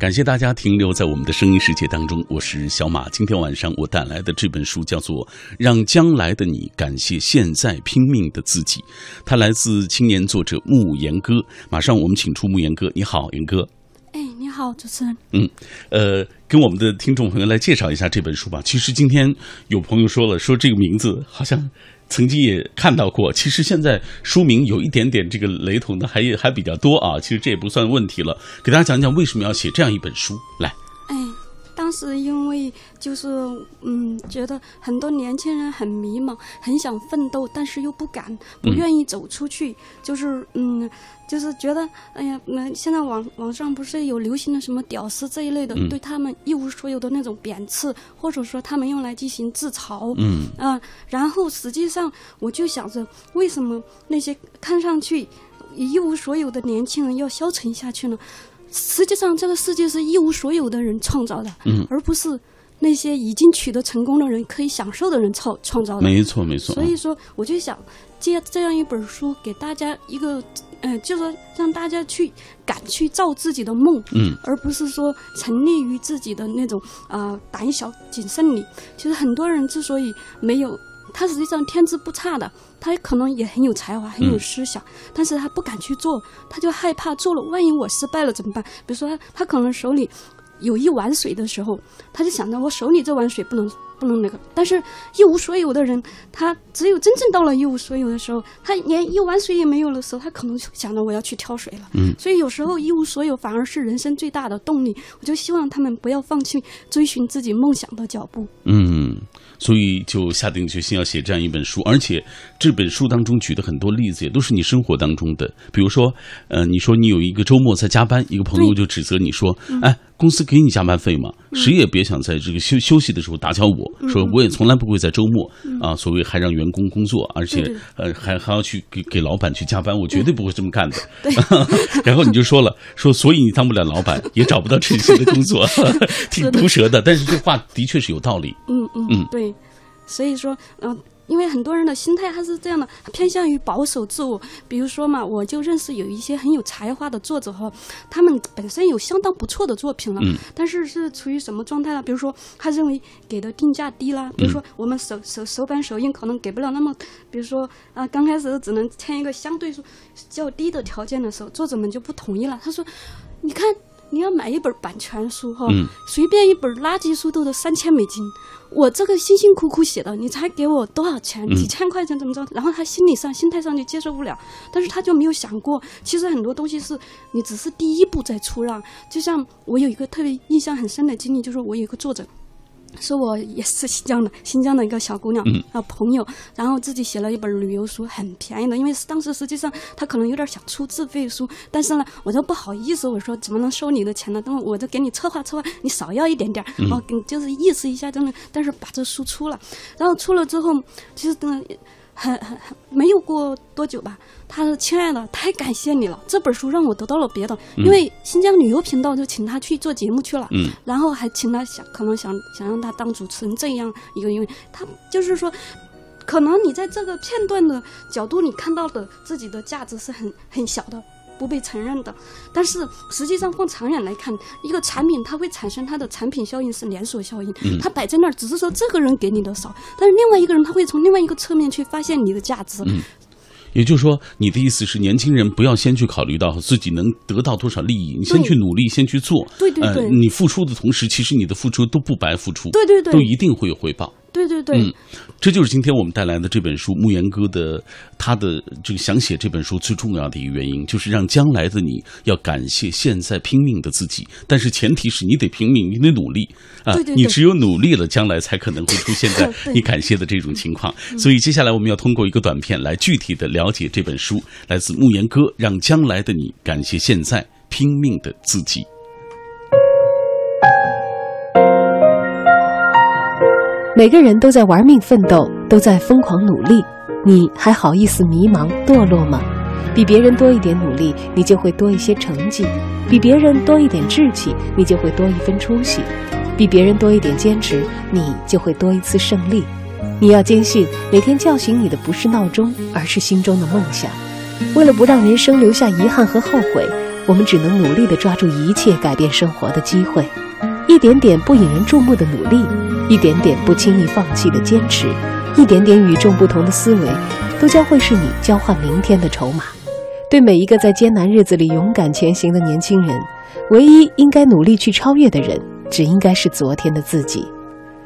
感谢大家停留在我们的声音世界当中，我是小马。今天晚上我带来的这本书叫做《让将来的你感谢现在拼命的自己》，它来自青年作者慕言哥。马上我们请出慕言哥，你好，言哥。哎，你好，主持人。嗯，呃，跟我们的听众朋友来介绍一下这本书吧。其实今天有朋友说了，说这个名字好像。曾经也看到过，其实现在书名有一点点这个雷同的，还还比较多啊。其实这也不算问题了。给大家讲讲为什么要写这样一本书来。哎，当时因为就是嗯，觉得很多年轻人很迷茫，很想奋斗，但是又不敢，不愿意走出去，就是嗯。就是觉得，哎呀，那现在网网上不是有流行的什么“屌丝”这一类的，对他们一无所有的那种贬斥，或者说他们用来进行自嘲。嗯啊，然后实际上我就想着，为什么那些看上去一无所有的年轻人要消沉下去呢？实际上，这个世界是一无所有的人创造的，嗯，而不是那些已经取得成功的人可以享受的人创创造的。没错，没错。所以说，我就想借这样一本书给大家一个。嗯，就是让大家去敢去造自己的梦，嗯，而不是说沉溺于自己的那种啊胆小谨慎里。其实很多人之所以没有，他实际上天资不差的，他可能也很有才华，很有思想，但是他不敢去做，他就害怕做了，万一我失败了怎么办？比如说他可能手里有一碗水的时候，他就想着我手里这碗水不能。不能那个，但是一无所有的人，他只有真正到了一无所有的时候，他连一碗水也没有的时候，他可能想着我要去挑水了。嗯，所以有时候一无所有反而是人生最大的动力。我就希望他们不要放弃追寻自己梦想的脚步。嗯，所以就下定决心要写这样一本书，而且这本书当中举的很多例子也都是你生活当中的，比如说，呃，你说你有一个周末在加班，一个朋友就指责你说，哎。公司给你加班费吗？谁也别想在这个休休息的时候打搅我。说我也从来不会在周末啊，所谓还让员工工作，而且呃还还要去给给老板去加班，我绝对不会这么干的。然后你就说了，说所以你当不了老板，也找不到称心的工作，挺毒舌的。但是这话的确是有道理。嗯嗯嗯，对，所以说嗯。因为很多人的心态他是这样的，偏向于保守自我。比如说嘛，我就认识有一些很有才华的作者哈，他们本身有相当不错的作品了，但是是处于什么状态呢？比如说他认为给的定价低啦，比如说我们手手手版手印可能给不了那么，比如说啊刚开始只能签一个相对说较低的条件的时候，作者们就不同意了。他说，你看。你要买一本版权书哈，随便一本垃圾书都得三千美金。我这个辛辛苦苦写的，你才给我多少钱？几千块钱怎么着？然后他心理上、心态上就接受不了，但是他就没有想过，其实很多东西是你只是第一步在出让。就像我有一个特别印象很深的经历，就是我有一个作者。说我也是新疆的，新疆的一个小姑娘啊朋友，然后自己写了一本旅游书，很便宜的，因为当时实际上她可能有点想出自费书，但是呢，我就不好意思，我说怎么能收你的钱呢？等我就给你策划策划，你少要一点点，哦，给就是意思一下，真的，但是把这书出了，然后出了之后，其实等。很很很没有过多久吧，他说：“亲爱的，太感谢你了，这本书让我得到了别的，因为新疆旅游频道就请他去做节目去了，嗯，然后还请他想可能想想让他当主持人这样一个，因为他就是说，可能你在这个片段的角度你看到的自己的价值是很很小的。”不被承认的，但是实际上放长远来看，一个产品它会产生它的产品效应是连锁效应，它摆在那儿只是说这个人给你的少，但是另外一个人他会从另外一个侧面去发现你的价值。嗯，也就是说，你的意思是年轻人不要先去考虑到自己能得到多少利益，你先去努力，先去做。对对对，你付出的同时，其实你的付出都不白付出。对对对，都一定会有回报。对对对，嗯，这就是今天我们带来的这本书，慕言哥的他的这个想写这本书最重要的一个原因，就是让将来的你要感谢现在拼命的自己。但是前提是你得拼命，你得努力啊！你只有努力了，将来才可能会出现在 你感谢的这种情况。所以接下来我们要通过一个短片来具体的了解这本书，来自慕言哥，让将来的你感谢现在拼命的自己。每个人都在玩命奋斗，都在疯狂努力，你还好意思迷茫堕落吗？比别人多一点努力，你就会多一些成绩；比别人多一点志气，你就会多一分出息；比别人多一点坚持，你就会多一次胜利。你要坚信，每天叫醒你的不是闹钟，而是心中的梦想。为了不让人生留下遗憾和后悔。我们只能努力地抓住一切改变生活的机会，一点点不引人注目的努力，一点点不轻易放弃的坚持，一点点与众不同的思维，都将会是你交换明天的筹码。对每一个在艰难日子里勇敢前行的年轻人，唯一应该努力去超越的人，只应该是昨天的自己。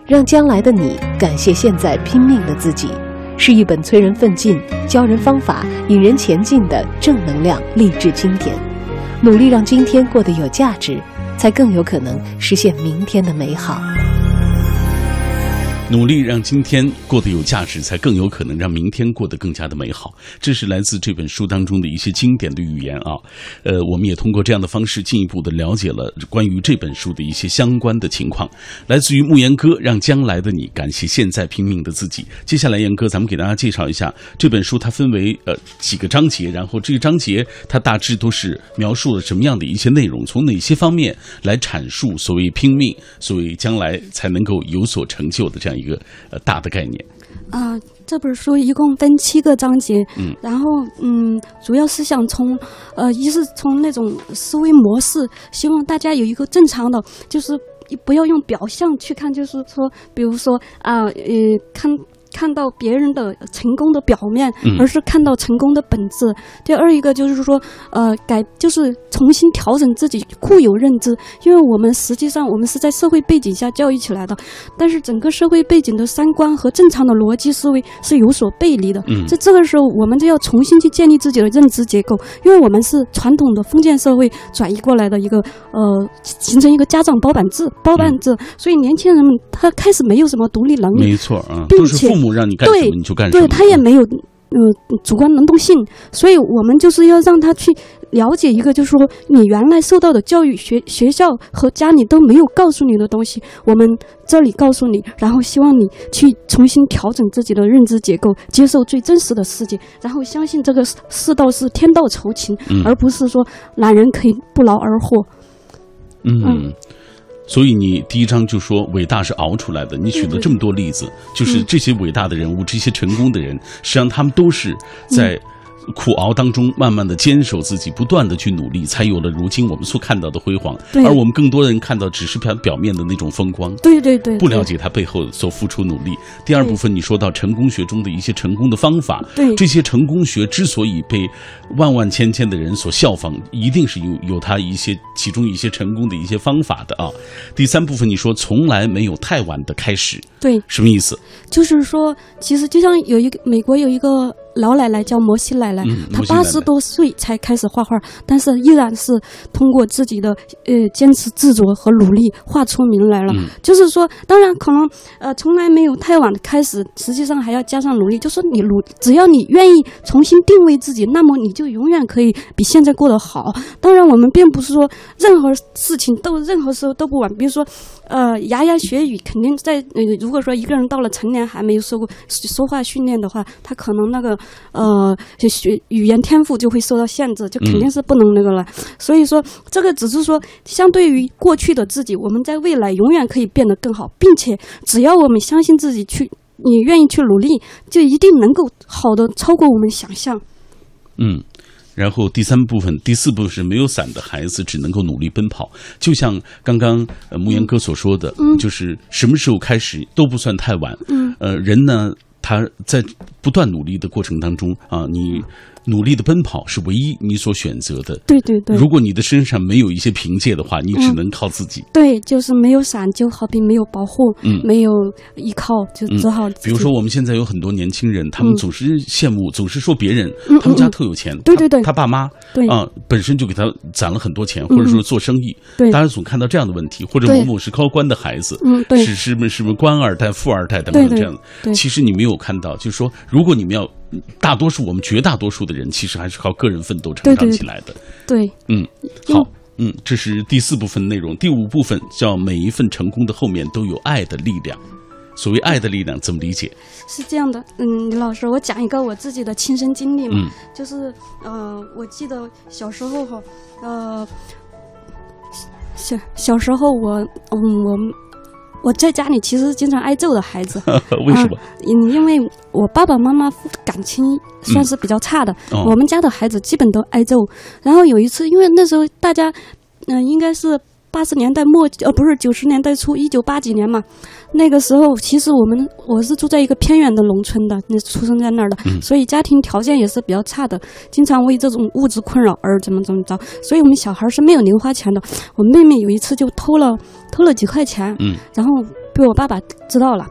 让将来的你感谢现在拼命的自己，是一本催人奋进、教人方法、引人前进的正能量励志经典。努力让今天过得有价值，才更有可能实现明天的美好。努力让今天过得有价值，才更有可能让明天过得更加的美好。这是来自这本书当中的一些经典的语言啊。呃，我们也通过这样的方式进一步的了解了关于这本书的一些相关的情况。来自于牧言哥，让将来的你感谢现在拼命的自己。接下来，言哥，咱们给大家介绍一下这本书，它分为呃几个章节，然后这个章节它大致都是描述了什么样的一些内容，从哪些方面来阐述所谓拼命，所谓将来才能够有所成就的这样一个呃大的概念。啊、这本书一共分七个章节，嗯，然后嗯，主要是想从呃，一是从那种思维模式，希望大家有一个正常的，就是不要用表象去看，就是说，比如说啊呃看。看到别人的成功的表面嗯，而是看到成功的本质。第二一个就是说，呃，改就是重新调整自己固有认知，因为我们实际上我们是在社会背景下教育起来的，但是整个社会背景的三观和正常的逻辑思维是有所背离的。嗯。在这个时候，我们就要重新去建立自己的认知结构，因为我们是传统的封建社会转移过来的一个呃，形成一个家长包办制，包办制，所以年轻人们他开始没有什么独立能力，没错啊，并且让你干什对么你就干什么，对他也没有呃主观能动性，所以我们就是要让他去了解一个，就是说你原来受到的教育学学校和家里都没有告诉你的东西，我们这里告诉你，然后希望你去重新调整自己的认知结构，接受最真实的世界，然后相信这个世世道是天道酬勤，嗯而不是说懒人可以不劳而获。嗯嗯。所以你第一章就说伟大是熬出来的，你举了这么多例子，就是这些伟大的人物，这些成功的人，实际上他们都是在苦熬当中慢慢的坚守自己，不断的去努力，才有了如今我们所看到的辉煌。对而我们更多的人看到只是表表面的那种风光。对对对，不了解他背后所付出努力。第二部分，你说到成功学中的一些成功的方法，对这些成功学之所以被万万千千的人所效仿，一定是有有他一些其中一些成功的一些方法的啊。第三部分，你说从来没有太晚的开始，对，什么意思？就是说，其实就像有一个美国有一个老奶奶叫摩西奶奶，嗯她八十多岁才开始画画，但是依然是通过自己的呃坚持执着和努力画出名来了。嗯就是说，当然可能呃从来没有太晚的开始，实际上还要加上努力。就说你努，只要你愿意重新定位自己，那么你就永远可以比现在过得好。当然，我们并不是说任何事情都任何时候都不晚，比如说。呃，牙牙学语肯定在呃，如果说一个人到了成年还没有受过说话训练的话，他可能那个呃就学语言天赋就会受到限制，就肯定是不能那个了。所以说，这个只是说相对于过去的自己，我们在未来永远可以变得更好，并且只要我们相信自己去，你愿意去努力，就一定能够好的超过我们想象。嗯。然后第三部分、第四部分是没有伞的孩子只能够努力奔跑，就像刚刚呃牧言哥所说的，嗯。就是什么时候开始都不算太晚。嗯，呃，人呢，他在不断努力的过程当中啊，你努力的奔跑是唯一你所选择的。对对对。如果你的身上没有一些凭借的话，你只能靠自己。对，就是没有伞，就好比没有保护，嗯。没有依靠，就只好比如说，我们现在有很多年轻人，他们嗯。总是羡慕，总是说别人嗯他们家嗯。特有钱，对对对。他他爸妈对。啊本身就给他攒了很多钱，或者说做生意，对。大家总看到这样的问题，或者某某是高官的孩子，嗯对。是是不是是不是官二代、富二代等等这样的。对。其实你没有看到，就是说，如果你们要大多数我们绝大多数的人，其实还是靠个人奋斗成长起来的。对嗯，好。嗯，这是第四部分内容。第五部分叫每一份成功的后面都有爱的力量。所谓爱的力量，怎么理解？是这样的，嗯，李老师，我讲一个我自己的亲身经历嘛，嗯就是呃，我记得小时候哈，呃，小小时候我，嗯，我我在家里其实经常挨揍的孩子。为什么？嗯，因为我爸爸妈妈感情算是比较差的，哦我们家的孩子基本都挨揍。然后有一次，因为那时候大家，嗯、应该是八十年代末，呃，不是九十年代初，一九八几年嘛。那个时候，其实我们我是住在一个偏远的农村的，那出生在那儿的，所以家庭条件也是比较差的，经常为这种物质困扰而怎么怎么着。所以我们小孩是没有零花钱的。我妹妹有一次就偷了偷了几块钱，嗯，然后被我爸爸知道了，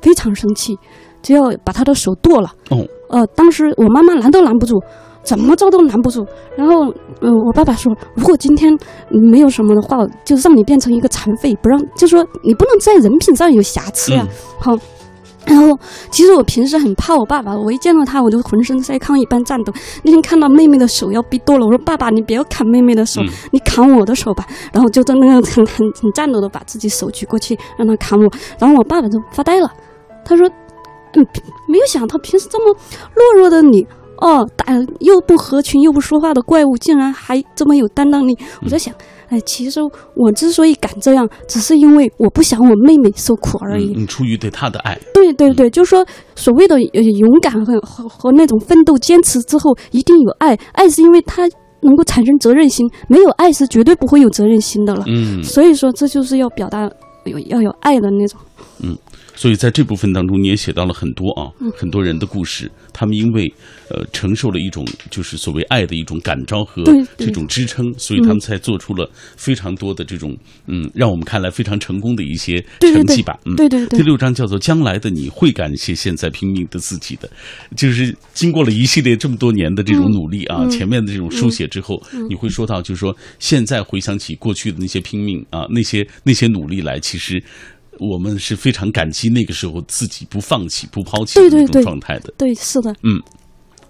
非常生气，就要把他的手剁了。哦，呃，当时我妈妈拦都拦不住，怎么着都拦不住。然后，呃，我爸爸说，如果今天嗯没有什么的话，就让你变成一个残废，不让，就说你不能在人品上有瑕疵呀、好。然后，其实我平时很怕我爸爸，我一见到他我就浑身在抗一般颤抖。那天看到妹妹的手要被剁了，我说：“爸爸，你不要砍妹妹的手，嗯你砍我的手吧。”然后就在那个很很很颤抖的把自己手举过去让他砍我，然后我爸爸就发呆了，他说：“嗯，没有想到平时这么懦弱的你，哦，打又不合群又不说话的怪物，竟然还这么有担当力。我在想，哎，其实我之所以敢这样，只是因为我不想我妹妹受苦而已。嗯，出于对她的爱，对对对，就是说所谓的呃勇敢和和和那种奋斗坚持之后，一定有爱，爱是因为他能够产生责任心，没有爱是绝对不会有责任心的了。嗯，所以说，这就是要表达有要有爱的那种。所以在这部分当中，你也写到了很多啊，嗯很多人的故事，他们因为呃承受了一种就是所谓爱的一种感召和这种支撑，所以他们才做出了非常多的这种嗯，让我们看来非常成功的一些成绩吧。嗯，对对对第六章叫做“将来的你会感谢现在拼命的自己的”，就是经过了一系列这么多年的这种努力啊，嗯前面的这种书写之后，你会说到，就是说现在回想起过去的那些拼命啊，那些那些努力来，其实。我们是非常感激那个时候自己不放弃、不抛弃的那种对对对状态的。对，是的，嗯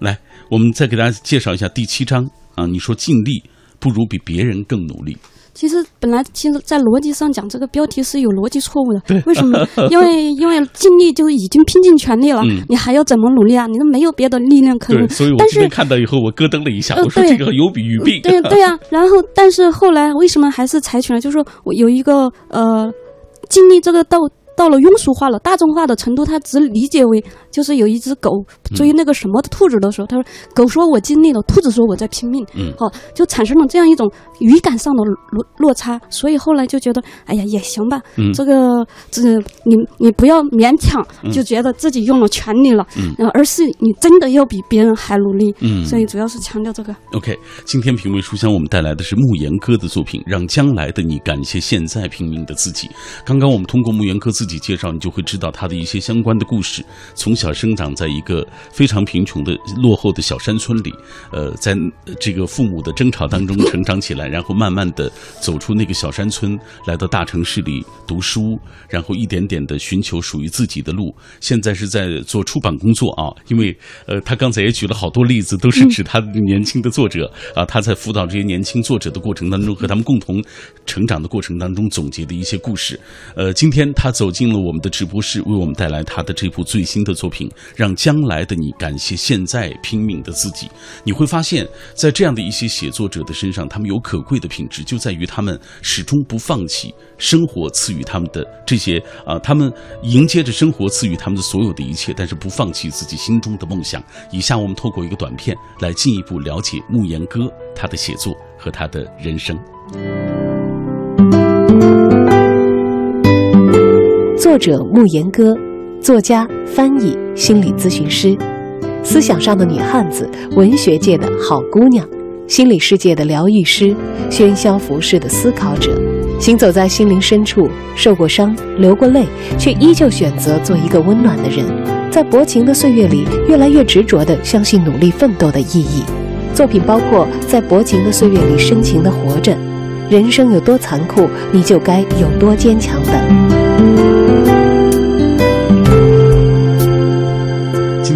来，我们再给大家介绍一下第七章啊。你说尽力不如比别人更努力，其实本来其实，在逻辑上讲，这个标题是有逻辑错误的。为什么？因为因为尽力就已经拼尽全力了，嗯你还要怎么努力啊？你都没有别的力量可对，所以我但是今天看到以后，我咯噔了一下，呃我说对这个有比喻病。对对啊、然后但是后来为什么还是采取了？就是说我有一个呃，经历这个斗到了庸俗化了、大众化的程度，他只理解为就是有一只狗追那个什么的兔子的时候，他说狗说我尽力了，兔子说我在拼命，嗯。好、就产生了这样一种语感上的落落差，所以后来就觉得，哎呀也行吧，嗯。这个这你你不要勉强，就觉得自己用了全力了，嗯。而是你真的要比别人还努力，嗯。所以主要是强调这个。OK，今天品味书香，我们带来的是牧言哥的作品《让将来的你感谢现在拼命的自己》。刚刚我们通过牧言哥自己介绍，你就会知道他的一些相关的故事。从小生长在一个非常贫穷的落后的小山村里，呃，在这个父母的争吵当中 成长起来，然后慢慢的走出那个小山村，来到大城市里读书，然后一点点的寻求属于自己的路。现在是在做出版工作啊，因为呃，他刚才也举了好多例子，都是指他年轻的作者啊，他在辅导这些年轻作者的过程当中，和他们共同成长的过程当中总结的一些故事。呃，今天他走进了我们的直播室，为我们带来他的这部最新的作品《让将来的你感谢现在拼命的自己》。你会发现在这样的一些写作者的身上，他们有可贵的品质，就在于他们始终不放弃生活赐予他们的这些啊、他们迎接着生活赐予他们的所有的一切，但是不放弃自己心中的梦想。以下我们透过一个短片来进一步了解慕言哥他的写作和他的人生。作者慕言歌，作家、翻译、心理咨询师，思想上的女汉子，文学界的好姑娘，心理世界的疗愈师，喧嚣浮世的思考者，行走在心灵深处，受过伤，流过泪，却依旧选择做一个温暖的人，在薄情的岁月里，越来越执着地相信努力奋斗的意义。作品包括在薄情的岁月里深情地活着，人生有多残酷，你就该有多坚强的。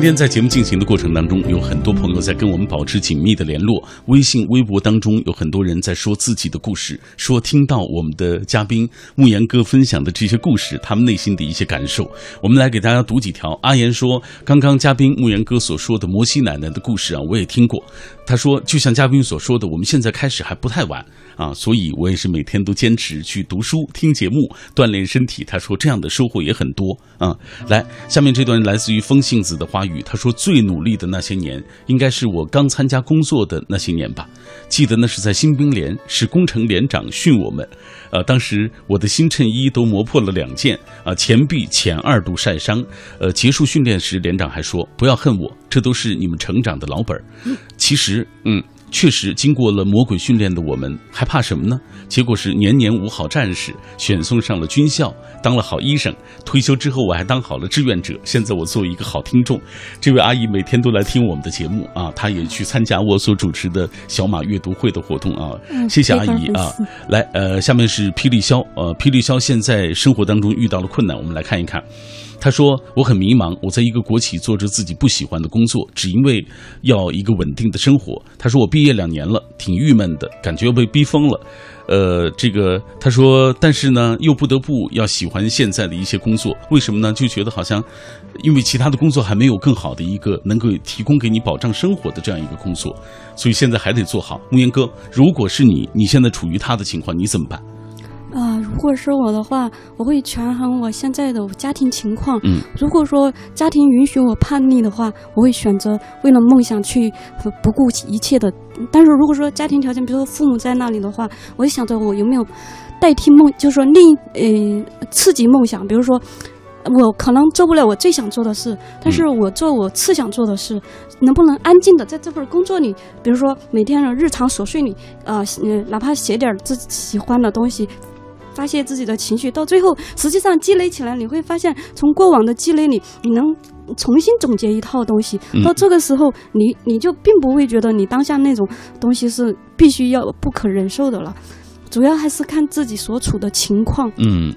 今天在节目进行的过程当中，有很多朋友在跟我们保持紧密的联络。微信、微博当中有很多人在说自己的故事，说听到我们的嘉宾牧言哥分享的这些故事，他们内心的一些感受。我们来给大家读几条。阿言说，刚刚嘉宾牧言哥所说的摩西奶奶的故事啊，我也听过。他说，就像嘉宾所说的，我们现在开始还不太晚啊，所以我也是每天都坚持去读书、听节目、锻炼身体。他说这样的收获也很多啊。来，下面这段来自于风信子的花语，他说最努力的那些年，应该是我刚参加工作的那些年吧。记得那是在新兵连，是工程连长训我们，呃，当时我的新衬衣都磨破了两件啊，前臂浅二度晒伤。呃，结束训练时，连长还说不要恨我，这都是你们成长的老本儿。其实，嗯。确实，经过了魔鬼训练的我们，还怕什么呢？结果是年年五好战士，选送上了军校，当了好医生。退休之后，我还当好了志愿者。现在我作为一个好听众，这位阿姨每天都来听我们的节目啊，她也去参加我所主持的小马阅读会的活动啊。谢谢阿姨啊。来，呃，下面是霹雳肖，呃，霹雳肖现在生活当中遇到了困难，我们来看一看。他说：“我很迷茫，我在一个国企做着自己不喜欢的工作，只因为要一个稳定的生活。”他说：“我毕业两年了，挺郁闷的，感觉要被逼疯了。”呃，这个他说，但是呢，又不得不要喜欢现在的一些工作，为什么呢？就觉得好像，因为其他的工作还没有更好的一个能够提供给你保障生活的这样一个工作，所以现在还得做好。木言哥，如果是你，你现在处于他的情况，你怎么办？啊，如果是我的话，我会权衡我现在的家庭情况。嗯，如果说家庭允许我叛逆的话，我会选择为了梦想去不顾一切的。但是如果说家庭条件，比如说父母在那里的话，我就想着我有没有代替梦，就是说另呃刺激梦想。比如说，我可能做不了我最想做的事，但是我做我次想做的事，能不能安静的在这份工作里，比如说每天的日常琐碎里，呃，哪怕写点自己喜欢的东西。发泄自己的情绪，到最后实际上积累起来，你会发现，从过往的积累里，你能重新总结一套东西。到这个时候，你你就并不会觉得你当下那种东西是必须要不可忍受的了。主要还是看自己所处的情况。嗯。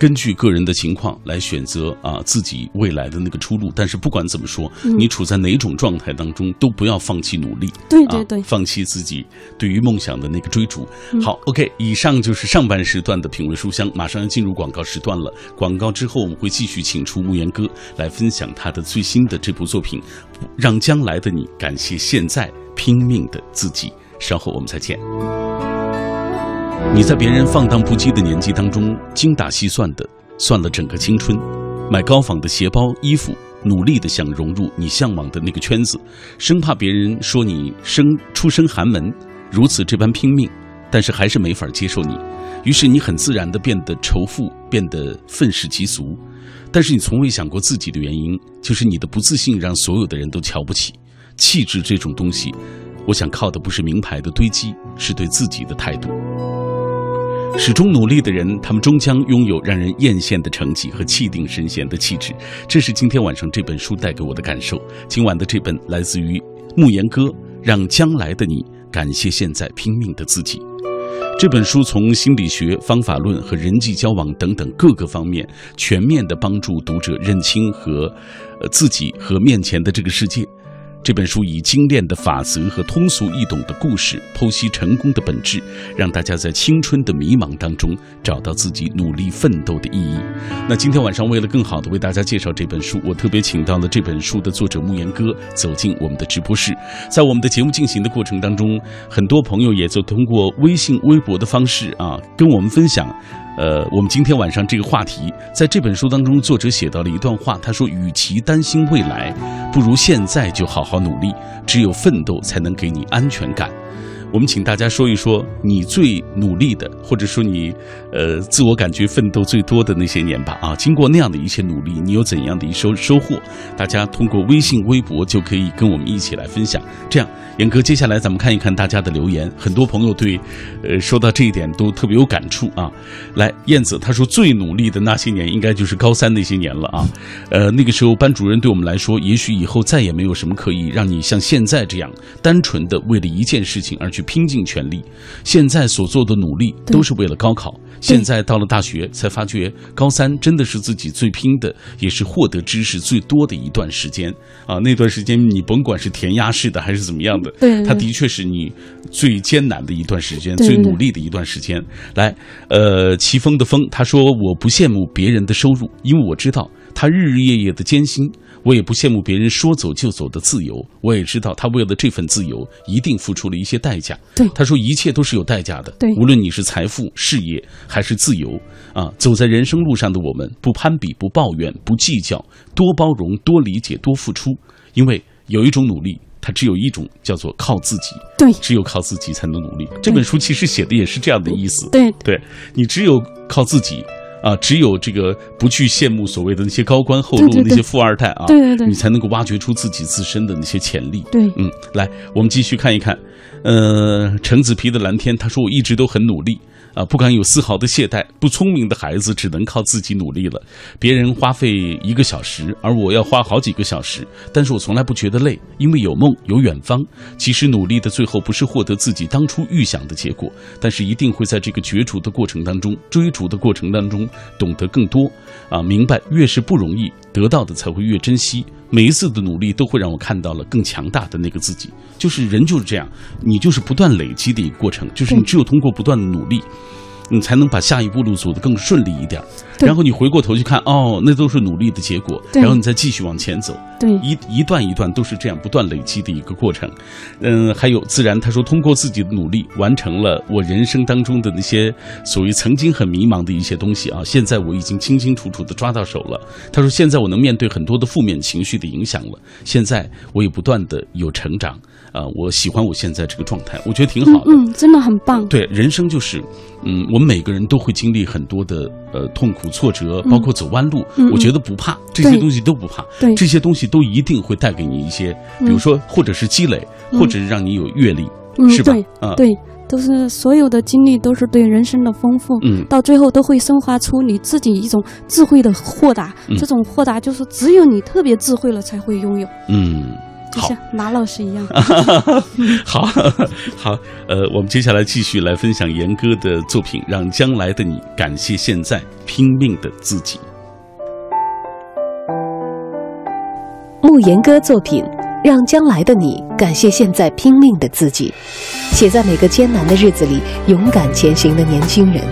根据个人的情况来选择啊自己未来的那个出路，但是不管怎么说，你处在哪种状态当中，都不要放弃努力。对对对，放弃自己对于梦想的那个追逐。好，OK，以上就是上半时段的品味书香，马上要进入广告时段了。广告之后，我们会继续请出牧言哥来分享他的最新的这部作品，让将来的你感谢现在拼命的自己。稍后我们再见。你在别人放荡不羁的年纪当中，精打细算的算了整个青春，买高仿的鞋包、衣服，努力的想融入你向往的那个圈子，生怕别人说你生出身寒门，如此这般拼命，但是还是没法接受你，于是你很自然的变得仇富，变得愤世嫉俗，但是你从未想过自己的原因，就是你的不自信让所有的人都瞧不起。气质这种东西，我想靠的不是名牌的堆积，是对自己的态度。始终努力的人，他们终将拥有让人艳羡的成绩和气定神闲的气质。这是今天晚上这本书带给我的感受。今晚的这本来自于慕言哥，让将来的你感谢现在拼命的自己。这本书从心理学、方法论和人际交往等等各个方面，全面的帮助读者认清和，呃自己和面前的这个世界。这本书以精炼的法则和通俗易懂的故事剖析成功的本质，让大家在青春的迷茫当中找到自己努力奋斗的意义。那今天晚上为了更好的为大家介绍这本书，我特别请到了这本书的作者慕言哥走进我们的直播室。在我们的节目进行的过程当中，很多朋友也就通过微信、微博的方式啊，跟我们分享。呃，我们今天晚上这个话题，在这本书当中，作者写到了一段话，他说：“与其担心未来，不如现在就好好努力。只有奋斗，才能给你安全感。”我们请大家说一说你最努力的，或者说你呃自我感觉奋斗最多的那些年吧。啊，经过那样的一些努力，你有怎样的一收收获？大家通过微信、微博就可以跟我们一起来分享。这样，严哥，接下来咱们看一看大家的留言。很多朋友对呃说到这一点都特别有感触啊。来，燕子他说最努力的那些年，应该就是高三那些年了啊。呃，那个时候班主任对我们来说，也许以后再也没有什么可以让你像现在这样单纯的为了一件事情而去。拼尽全力，现在所做的努力都是为了高考。现在到了大学，才发觉高三真的是自己最拼的，也是获得知识最多的一段时间啊！那段时间，你甭管是填鸭式的还是怎么样的，对，它的确是你最艰难的一段时间，最努力的一段时间。来，呃，齐峰的峰，他说：“我不羡慕别人的收入，因为我知道他日日夜夜的艰辛。我也不羡慕别人说走就走的自由。我也知道他为了这份自由，一定付出了一些代价。对他说一切都是有代价的。对无论你是财富、事业还是自由啊，走在人生路上的我们，不攀比、不抱怨、不计较，多包容、多理解、多付出。因为有一种努力，它只有一种，叫做靠自己。对只有靠自己才能努力。这本书其实写的也是这样的意思。对对你只有靠自己啊，只有这个不去羡慕所谓的那些高官厚禄、那些富二代啊，对对对你才能够挖掘出自己自身的那些潜力。对嗯，来，我们继续看一看，呃，橙子皮的蓝天，他说我一直都很努力。啊，不敢有丝毫的懈怠。不聪明的孩子只能靠自己努力了。别人花费一个小时，而我要花好几个小时，但是我从来不觉得累，因为有梦，有远方。其实努力的最后不是获得自己当初预想的结果，但是一定会在这个角逐的过程当中、追逐的过程当中懂得更多。啊，明白越是不容易得到的，才会越珍惜。每一次的努力都会让我看到了更强大的那个自己。就是人就是这样，你就是不断累积的一个过程，就是你只有通过不断的努力。你才能把下一步路走得更顺利一点儿，然后你回过头去看，哦，那都是努力的结果，然后你再继续往前走，对。一一段一段都是这样不断累积的一个过程。嗯，还有自然，他说通过自己的努力完成了我人生当中的那些所谓曾经很迷茫的一些东西啊，现在我已经清清楚楚的抓到手了。他说现在我能面对很多的负面情绪的影响了，现在我也不断的有成长啊、我喜欢我现在这个状态，我觉得挺好的。嗯嗯，真的很棒。对，人生就是，嗯，我们每个人都会经历很多的呃痛苦、挫折，包括走弯路。嗯我觉得不怕，这些东西都不怕。对这些东西都一定会带给你一些，比如说，或者是积累，或者是让你有阅历，嗯，是吧对？啊，对，都是所有的经历都是对人生的丰富，嗯到最后都会升华出你自己一种智慧的豁达。嗯这种豁达就是只有你特别智慧了才会拥有，嗯，好就像马老师一样。好 好，呃，我们接下来继续来分享严歌的作品，让将来的你感谢现在拼命的自己。慕言歌作品，让将来的你感谢现在拼命的自己，写在每个艰难的日子里勇敢前行的年轻人。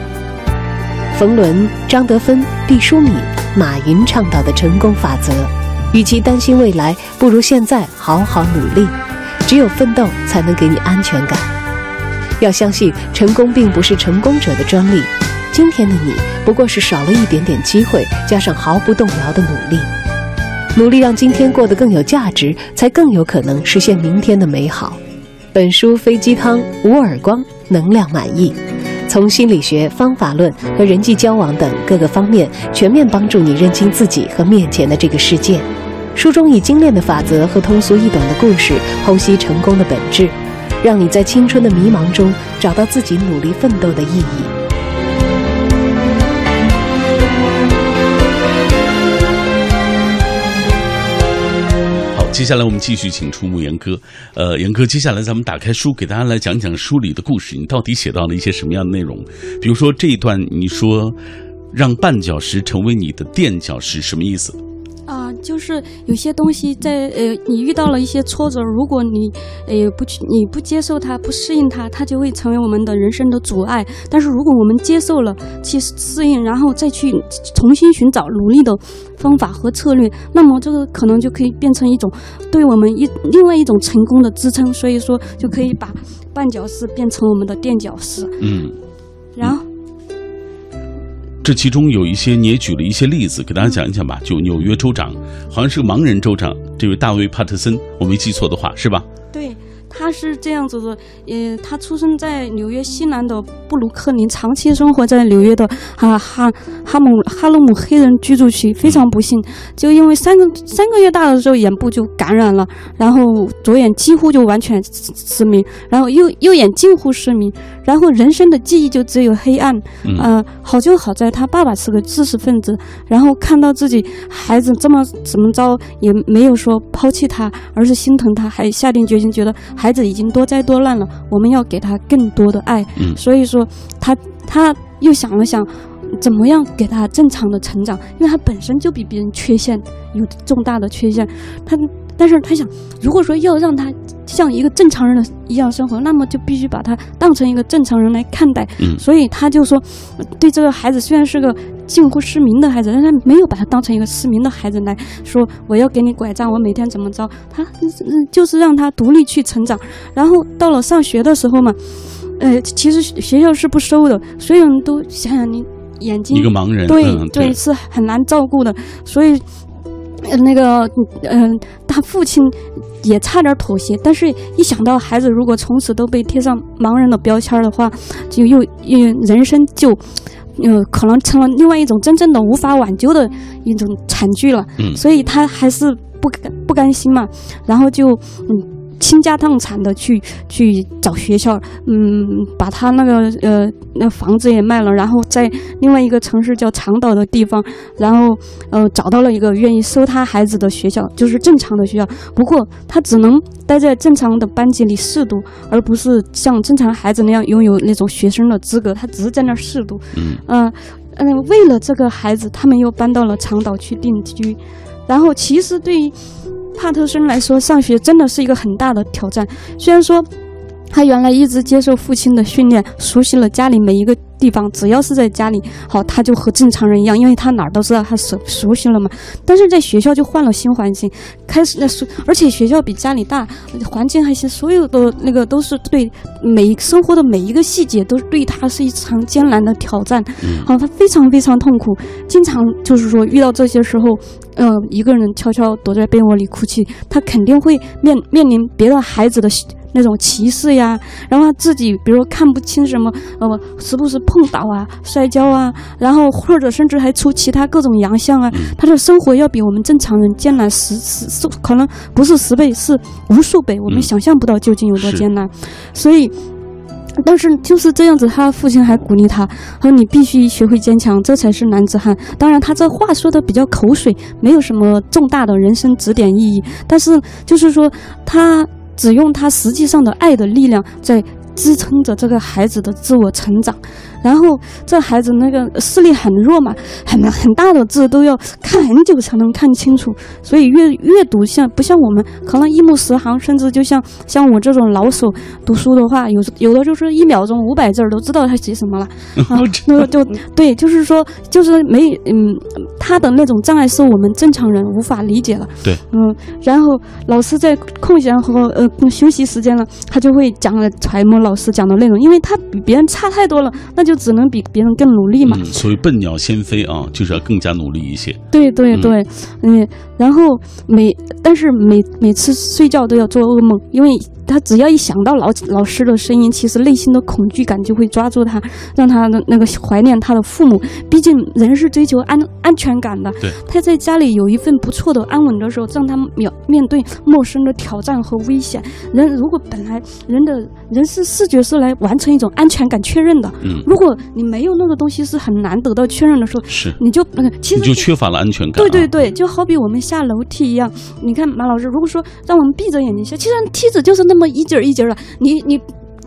冯仑、张德芬、毕淑敏、马云倡导的成功法则：与其担心未来，不如现在好好努力。只有奋斗才能给你安全感。要相信，成功并不是成功者的专利。今天的你不过是少了一点点机会，加上毫不动摇的努力。努力让今天过得更有价值，才更有可能实现明天的美好。本书非鸡汤，无耳光，能量满意，从心理学、方法论和人际交往等各个方面全面帮助你认清自己和面前的这个世界。书中以精炼的法则和通俗易懂的故事剖析成功的本质，让你在青春的迷茫中找到自己努力奋斗的意义。接下来我们继续请出牧言哥。呃，言哥，接下来咱们打开书，给大家来讲讲书里的故事。你到底写到了一些什么样的内容？比如说这一段，你说让绊脚石成为你的垫脚石，什么意思？啊、就是有些东西在呃，你遇到了一些挫折，如果你呃不去，你不接受它，不适应它，它就会成为我们的人生的阻碍。但是如果我们接受了，去适应，然后再去重新寻找努力的方法和策略，那么这个可能就可以变成一种对我们一另外一种成功的支撑。所以说，就可以把绊脚石变成我们的垫脚石。嗯，然后，这其中有一些你也举了一些例子，给大家讲一讲吧。就纽约州长，好像是盲人州长，这位大卫·帕特森，我没记错的话，是吧？对，他是这样子的，呃，他出生在纽约西南的布鲁克林，长期生活在纽约的哈哈哈姆哈罗姆黑人居住区。非常不幸，就因为三个三个月大的时候眼部就感染了，然后左眼几乎就完全失明，然后右右眼近乎失明，然后人生的记忆就只有黑暗。嗯呃，好就好在他爸爸是个知识分子，然后看到自己孩子这么怎么着，也没有说抛弃他，而是心疼他，还下定决心，觉得孩子已经多灾多难了，我们要给他更多的爱。嗯所以说他他又想了想。怎么样给他正常的成长？因为他本身就比别人缺陷有重大的缺陷，他但是他想，如果说要让他像一个正常人的一样生活，那么就必须把他当成一个正常人来看待。嗯所以他就说，呃对这个孩子虽然是个近乎失明的孩子，但他没有把他当成一个失明的孩子来说，我要给你拐杖，我每天怎么着，他嗯就是让他独立去成长。然后到了上学的时候嘛，呃，其实学校是不收的，所有人都想想你眼睛一个盲人，对、嗯，对，是很难照顾的，所以。呃，那个，嗯、他父亲也差点妥协，但是一想到孩子如果从此都被贴上盲人的标签的话，就又又人生就，呃，可能成了另外一种真正的无法挽救的一种惨剧了。嗯所以他还是不甘不甘心嘛，然后就嗯。倾家荡产的去去找学校，嗯，把他那个呃那房子也卖了，然后在另外一个城市叫长岛的地方，然后呃找到了一个愿意收他孩子的学校，就是正常的学校。不过他只能待在正常的班级里试读，而不是像正常孩子那样拥有那种学生的资格。他只是在那儿试读。嗯嗯嗯、为了这个孩子，他们又搬到了长岛去定居。然后，其实对于帕特森来说，上学真的是一个很大的挑战。虽然说他原来一直接受父亲的训练，熟悉了家里每一个地方，只要是在家里，好，他就和正常人一样，因为他哪儿都知道，他熟熟悉了嘛。但是在学校就换了新环境，开始那熟，而且学校比家里大，环境还行，所有的那个都是对每生活的每一个细节都对他是一场艰难的挑战。嗯好，他非常非常痛苦，经常就是说遇到这些时候，呃，一个人悄悄躲在被窝里哭泣，他肯定会面面临别的孩子的那种歧视呀，然后他自己比如说看不清什么，呃，时不时碰倒啊、摔跤啊，然后或者甚至还出其他各种洋相啊，他的生活要比我们正常人艰难十十十，可能不是十倍，是无数倍，我们嗯想象不到究竟有多艰难，所以。但是就是这样子，他父亲还鼓励他，说你必须学会坚强，这才是男子汉。当然，他这话说的比较口水，没有什么重大的人生指点意义。但是就是说，他只用他实际上的爱的力量在支撑着这个孩子的自我成长。然后这孩子那个视力很弱嘛，很很大的字都要看很久才能看清楚，所以阅阅读像不像我们可能一目十行，甚至就像像我这种老手读书的话，有有的就是一秒钟五百字儿都知道他写什么了。啊，那就 对，就是说，就是没嗯，他的那种障碍是我们正常人无法理解的。对，嗯，然后老师在空闲和呃休息时间了，他就会讲了揣摩老师讲的内容，因为他比别人差太多了，那就只能比别人更努力嘛。嗯，所以笨鸟先飞啊，就是要更加努力一些。对对嗯对，嗯，然后每但是每每次睡觉都要做噩梦，因为他只要一想到老老师的声音，其实内心的恐惧感就会抓住他，让他的那个怀念他的父母。毕竟人是追求安安全感的，对，他在家里有一份不错的安稳的时候，让他面面对陌生的挑战和危险。人如果本来人的人是视觉是来完成一种安全感确认的，嗯，如果你没有那个东西是很难得到确认的时候，是，你就呃其实你就缺乏了安全感、啊。对对对，就好比我们下楼梯一样。你看马老师，如果说让我们闭着眼睛下，其实梯子就是那么一节儿一节儿的，你你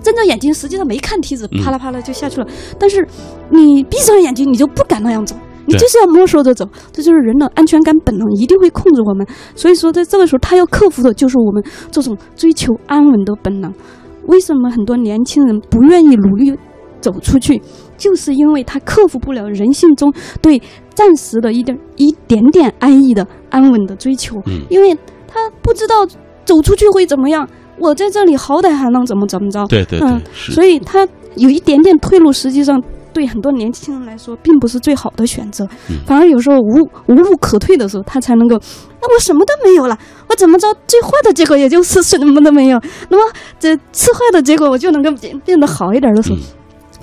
睁着眼睛，实际上没看梯子，嗯啪啦啪啦就下去了。但是你闭上眼睛，你就不敢那样走。你就是要摸索着走，这就是人的安全感本能，一定会控制我们。所以说，在这个时候，他要克服的就是我们这种追求安稳的本能。为什么很多年轻人不愿意努力走出去？就是因为他克服不了人性中对暂时的一点一点点安逸的安稳的追求，嗯因为他不知道走出去会怎么样。我在这里好歹还能怎么怎么着？对对对，嗯。所以他有一点点退路，实际上对很多年轻人来说，并不是最好的选择。嗯反而有时候无无路可退的时候，他才能够，那我什么都没有了，我怎么着？最坏的结果也就是什么都没有。那么这次坏的结果，我就能够变变得好一点的时候。嗯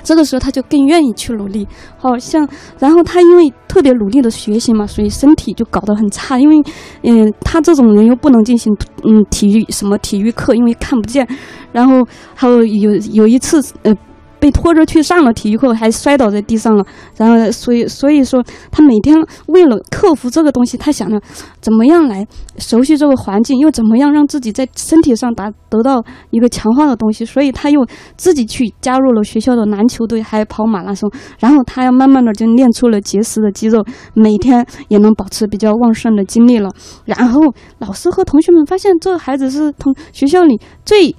这个时候他就更愿意去努力，好像，然后他因为特别努力的学习嘛，所以身体就搞得很差。因为，嗯、他这种人又不能进行嗯体育什么体育课，因为看不见。然后还有有有一次，呃，被拖着去上了体育课，还摔倒在地上了。然后，所以所以说，他每天为了克服这个东西，他想着怎么样来熟悉这个环境，又怎么样让自己在身体上达得到一个强化的东西。所以，他又自己去加入了学校的篮球队，还跑马拉松。然后，他要慢慢的就练出了结实的肌肉，每天也能保持比较旺盛的精力了。然后，老师和同学们发现这个孩子是同学校里最。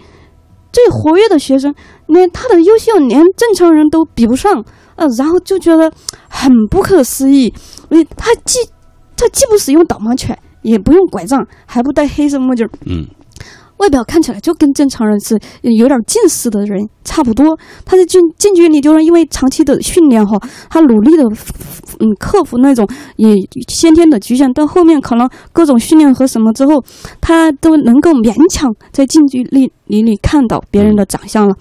最活跃的学生，连他的优秀连正常人都比不上，呃，然后就觉得很不可思议。因为他既他既不使用导盲犬，也不用拐杖，还不戴黑色墨镜，嗯。外表看起来就跟正常人是有点近视的人差不多，他的近近距离就是因为长期的训练哈，他努力的嗯克服那种也先天的局限，到后面可能各种训练和什么之后，他都能够勉强在近距离里里看到别人的长相了。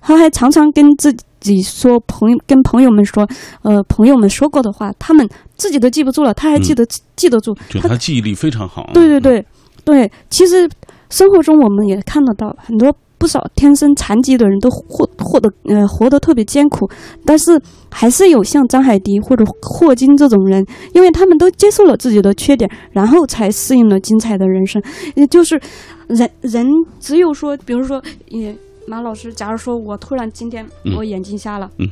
他还常常跟自己说朋友跟朋友们说，呃朋友们说过的话，他们自己都记不住了，他还记得记得住，就他记忆力非常好。对对对对，其实。生活中我们也看得到很多不少天生残疾的人都获获得呃活得特别艰苦，但是还是有像张海迪或者霍金这种人，因为他们都接受了自己的缺点，然后才适应了精彩的人生。也就是人 人只有说，比如说，也马老师，假如说我突然今天我眼睛瞎了，嗯，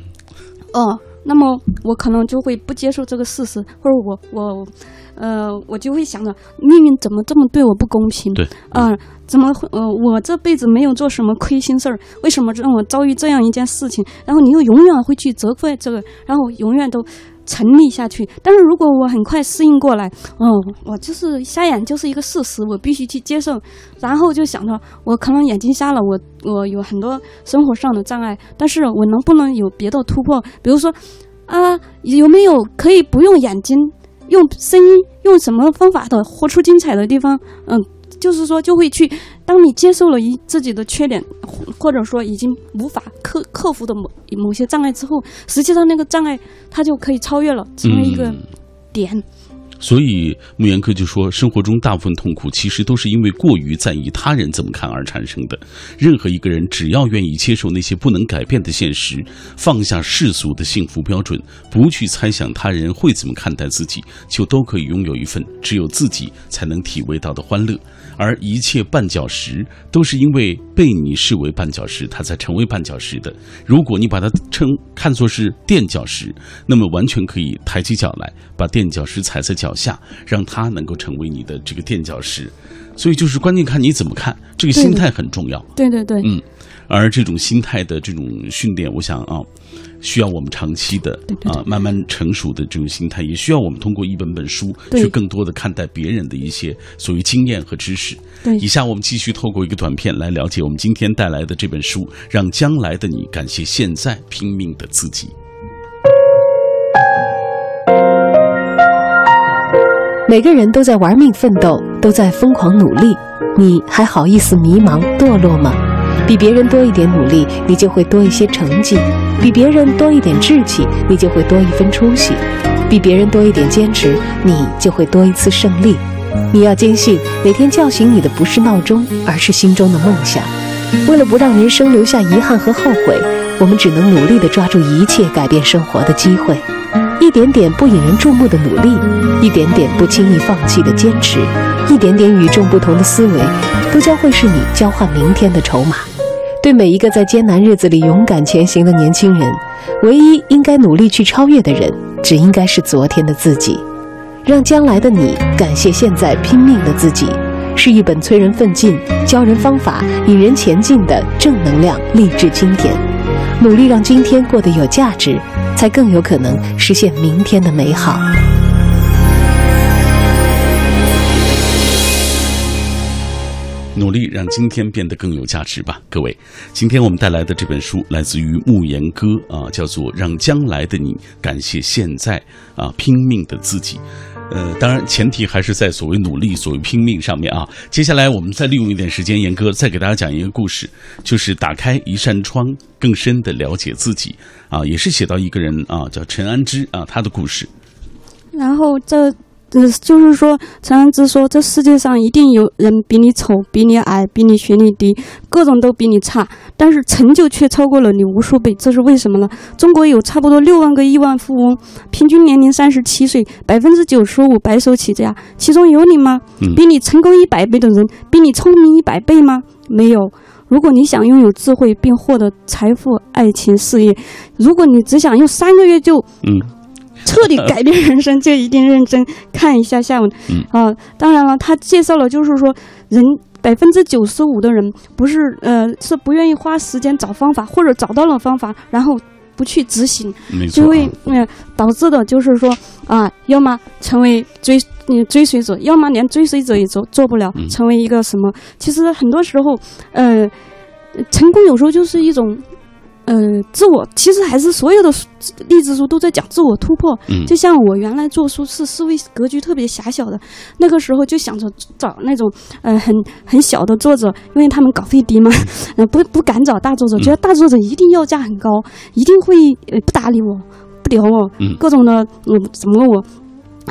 哦，那么我可能就会不接受这个事实，或者我我。呃，我就会想着命运怎么这么对我不公平？对，啊，怎么会？呃，我这辈子没有做什么亏心事儿，为什么让我遭遇这样一件事情？然后你又永远会去责怪这个，然后永远都沉溺下去。但是如果我很快适应过来，哦，我就是瞎眼就是一个事实，我必须去接受。然后就想着，我可能眼睛瞎了，我我有很多生活上的障碍，但是我能不能有别的突破？比如说，啊，有没有可以不用眼睛？用声音，用什么方法的活出精彩的地方？嗯，就是说，就会去。当你接受了一自己的缺点，或者说已经无法克克服的某某些障碍之后，实际上那个障碍它就可以超越了，成为一个点。所以牧言哥就说，生活中大部分痛苦其实都是因为过于在意他人怎么看而产生的。任何一个人只要愿意接受那些不能改变的现实，放下世俗的幸福标准，不去猜想他人会怎么看待自己，就都可以拥有一份只有自己才能体味到的欢乐。而一切绊脚石都是因为被你视为绊脚石，它才成为绊脚石的。如果你把它称看作是垫脚石，那么完全可以抬起脚来，把垫脚石踩在脚下，让它能够成为你的这个垫脚石。所以就是关键看你怎么看，这个心态很重要。对对对，嗯。而这种心态的这种训练，我想啊，需要我们长期的啊，慢慢成熟的这种心态，也需要我们通过一本本书去更多的看待别人的一些所谓经验和知识。对，以下我们继续透过一个短片来了解我们今天带来的这本书，让将来的你感谢现在拼命的自己。每个人都在玩命奋斗，都在疯狂努力，你还好意思迷茫堕落吗？比别人多一点努力，你就会多一些成绩；比别人多一点志气，你就会多一分出息；比别人多一点坚持，你就会多一次胜利。你要坚信，每天叫醒你的不是闹钟，而是心中的梦想。为了不让人生留下遗憾和后悔，我们只能努力地抓住一切改变生活的机会。一点点不引人注目的努力，一点点不轻易放弃的坚持，一点点与众不同的思维，都将会是你交换明天的筹码。对每一个在艰难日子里勇敢前行的年轻人，唯一应该努力去超越的人，只应该是昨天的自己。让将来的你感谢现在拼命的自己，是一本催人奋进、教人方法、引人前进的正能量励志经典。努力让今天过得有价值，才更有可能实现明天的美好。努力让今天变得更有价值吧，各位。今天我们带来的这本书来自于慕言哥啊，叫做《让将来的你感谢现在啊拼命的自己》。呃，当然前提还是在所谓努力、所谓拼命上面啊。接下来我们再利用一点时间，言哥再给大家讲一个故事，就是打开一扇窗，更深的了解自己啊，也是写到一个人啊，叫陈安之啊，他的故事。然后这。嗯，就是说，陈安之说，这世界上一定有人比你丑、比你矮、比你学历低，各种都比你差，但是成就却超过了你无数倍，这是为什么呢？中国有差不多六万个亿万富翁，平均年龄三十七岁，百分之九十五白手起家，其中有你吗？比你成功一百倍的人，比你聪明一百倍吗？没有。如果你想拥有智慧并获得财富、爱情、事业，如果你只想用三个月就嗯。彻底改变人生，就一定认真看一下下文啊！当然了，他介绍了，就是说，人百分之九十五的人不是呃是不愿意花时间找方法，或者找到了方法，然后不去执行，就会嗯导致的就是说啊，要么成为追追随者，要么连追随者也做做不了，成为一个什么？其实很多时候，呃，成功有时候就是一种。呃，自我其实还是所有的励志书都在讲自我突破。嗯，就像我原来做书是思维格局特别狭小的，那个时候就想着找那种呃很很小的作者，因为他们稿费低嘛，呃不不敢找大作者，觉得大作者一定要价很高，一定会呃不搭理我，不聊我，各种的嗯怎么我。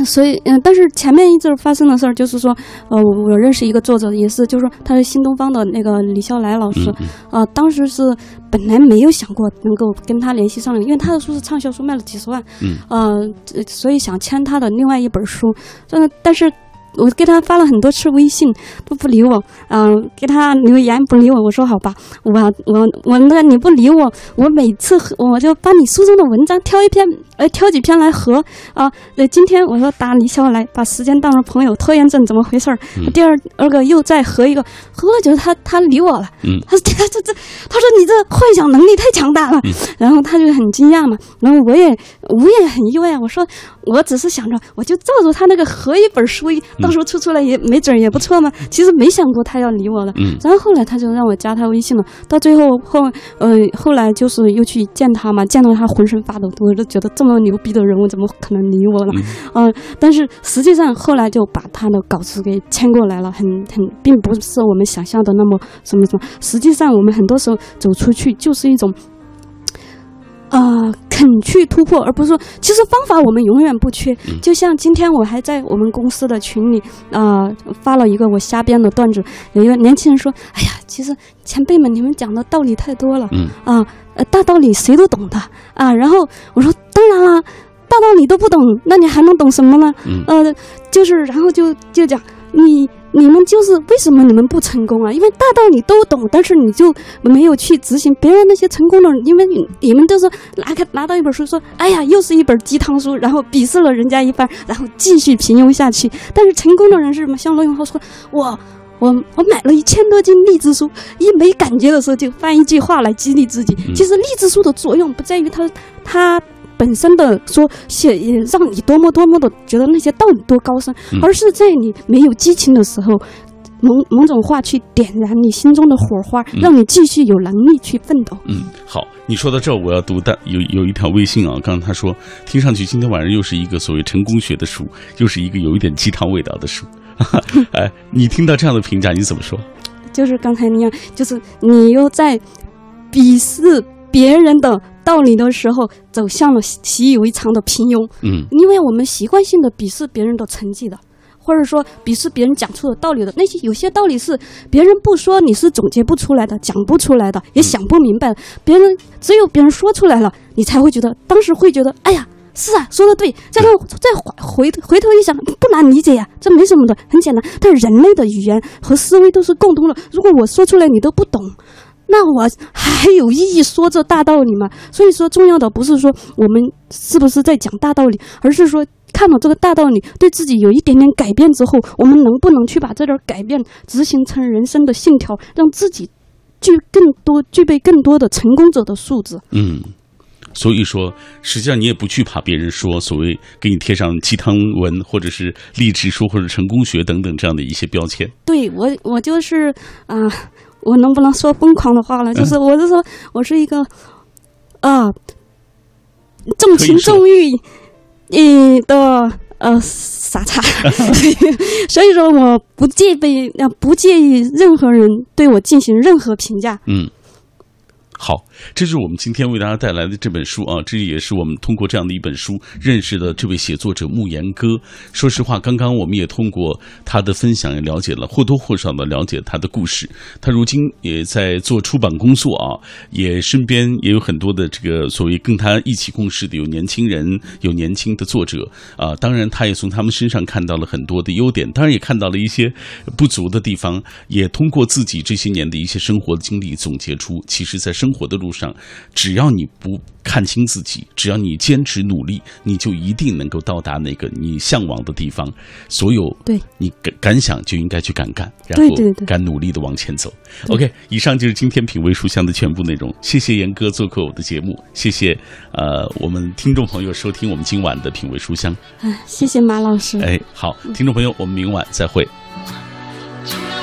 所以，嗯，但是前面一直发生的事儿，就是说，呃，我认识一个作者，也是，就是说他是新东方的那个李笑来老师，呃，当时是本来没有想过能够跟他联系上，因为他的书是畅销书，卖了几十万，嗯，呃，所以想签他的另外一本书，嗯，但是。我给他发了很多次微信，都不理我。嗯，给他留言不理我。我说好吧，我我我那你不理我，我每次我就把你书中的文章挑一篇，呃，挑几篇来合啊。那今天我说打李笑来，把时间当成朋友，拖延症怎么回事儿？第二二个又再合一个，合了就是他他理我了。嗯，他说他这这，他说你这幻想能力太强大了。然后他就很惊讶嘛，然后我也我也很意外。我说我只是想着，我就照着他那个合一本书。到时候出出来也没准也不错嘛。其实没想过他要理我了，然后后来他就让我加他微信了。到最后后呃后来就是又去见他嘛，见到他浑身发抖，我都觉得这么牛逼的人物怎么可能理我了？嗯，但是实际上后来就把他的稿子给签过来了，很很并不是我们想象的那么什么什么。实际上我们很多时候走出去就是一种。啊，肯去突破，而不是说，其实方法我们永远不缺。就像今天我还在我们公司的群里啊发了一个我瞎编的段子，有一个年轻人说：“哎呀，其实前辈们你们讲的道理太多了，啊，大道理谁都懂的啊。”然后我说：“当然啦，大道理都不懂，那你还能懂什么呢？”呃，就是，然后就就讲你。你们就是为什么你们不成功啊？因为大道理都懂，但是你就没有去执行。别人那些成功的，因为你们都是拿开拿到一本书，说哎呀，又是一本鸡汤书，然后鄙视了人家一番，然后继续平庸下去。但是成功的人是什么？像罗永浩说，我我我买了一千多斤励志书，一没感觉的时候就翻一句话来激励自己。其实励志书的作用不在于它它。本身的说写让你多么多么的觉得那些道理多高深，而是在你没有激情的时候，某某种话去点燃你心中的火花，让你继续有能力去奋斗。嗯，好，你说到这儿，我要读的有有一条微信啊，刚刚他说，听上去今天晚上又是一个所谓成功学的书，又是一个有一点鸡汤味道的书。哎，你听到这样的评价，你怎么说？就是刚才那样，就是你又在鄙视别人的。道理的时候，走向了习以为常的平庸。嗯，因为我们习惯性的鄙视别人的成绩的，或者说鄙视别人讲出的道理的那些，有些道理是别人不说你是总结不出来的，讲不出来的，也想不明白。别人只有别人说出来了，你才会觉得，当时会觉得，哎呀，是啊，说的对。再后再回回头一想，不难理解呀，这没什么的，很简单。但人类的语言和思维都是共通的，如果我说出来你都不懂。那我还有意义说这大道理吗？所以说，重要的不是说我们是不是在讲大道理，而是说看了这个大道理，对自己有一点点改变之后，我们能不能去把这点改变执行成人生的信条，让自己具更多具备更多的成功者的素质。嗯，所以说，实际上你也不惧怕别人说所谓给你贴上鸡汤文，或者是励志书，或者成功学等等这样的一些标签。对我，我就是啊。我能不能说疯狂的话了？就是我是说，我是一个啊重情重义嗯的呃傻叉，所以说我不介意不介意任何人对我进行任何评价。嗯。好，这是我们今天为大家带来的这本书啊，这也是我们通过这样的一本书认识的这位写作者慕言哥。说实话，刚刚我们也通过他的分享，也了解了或多或少的了解他的故事。他如今也在做出版工作啊，也身边也有很多的这个所谓跟他一起共事的有年轻人，有年轻的作者啊。当然，他也从他们身上看到了很多的优点，当然也看到了一些不足的地方，也通过自己这些年的一些生活的经历总结出，其实，在生活的路上，只要你不看清自己，只要你坚持努力，你就一定能够到达那个你向往的地方。所有对你敢敢想就应该去敢干，然后对对对敢努力的往前走。OK，以上就是今天品味书香的全部内容。谢谢严哥做客我的节目，谢谢呃我们听众朋友收听我们今晚的品味书香。哎，谢谢马老师。哎，好，听众朋友，我们明晚再会。好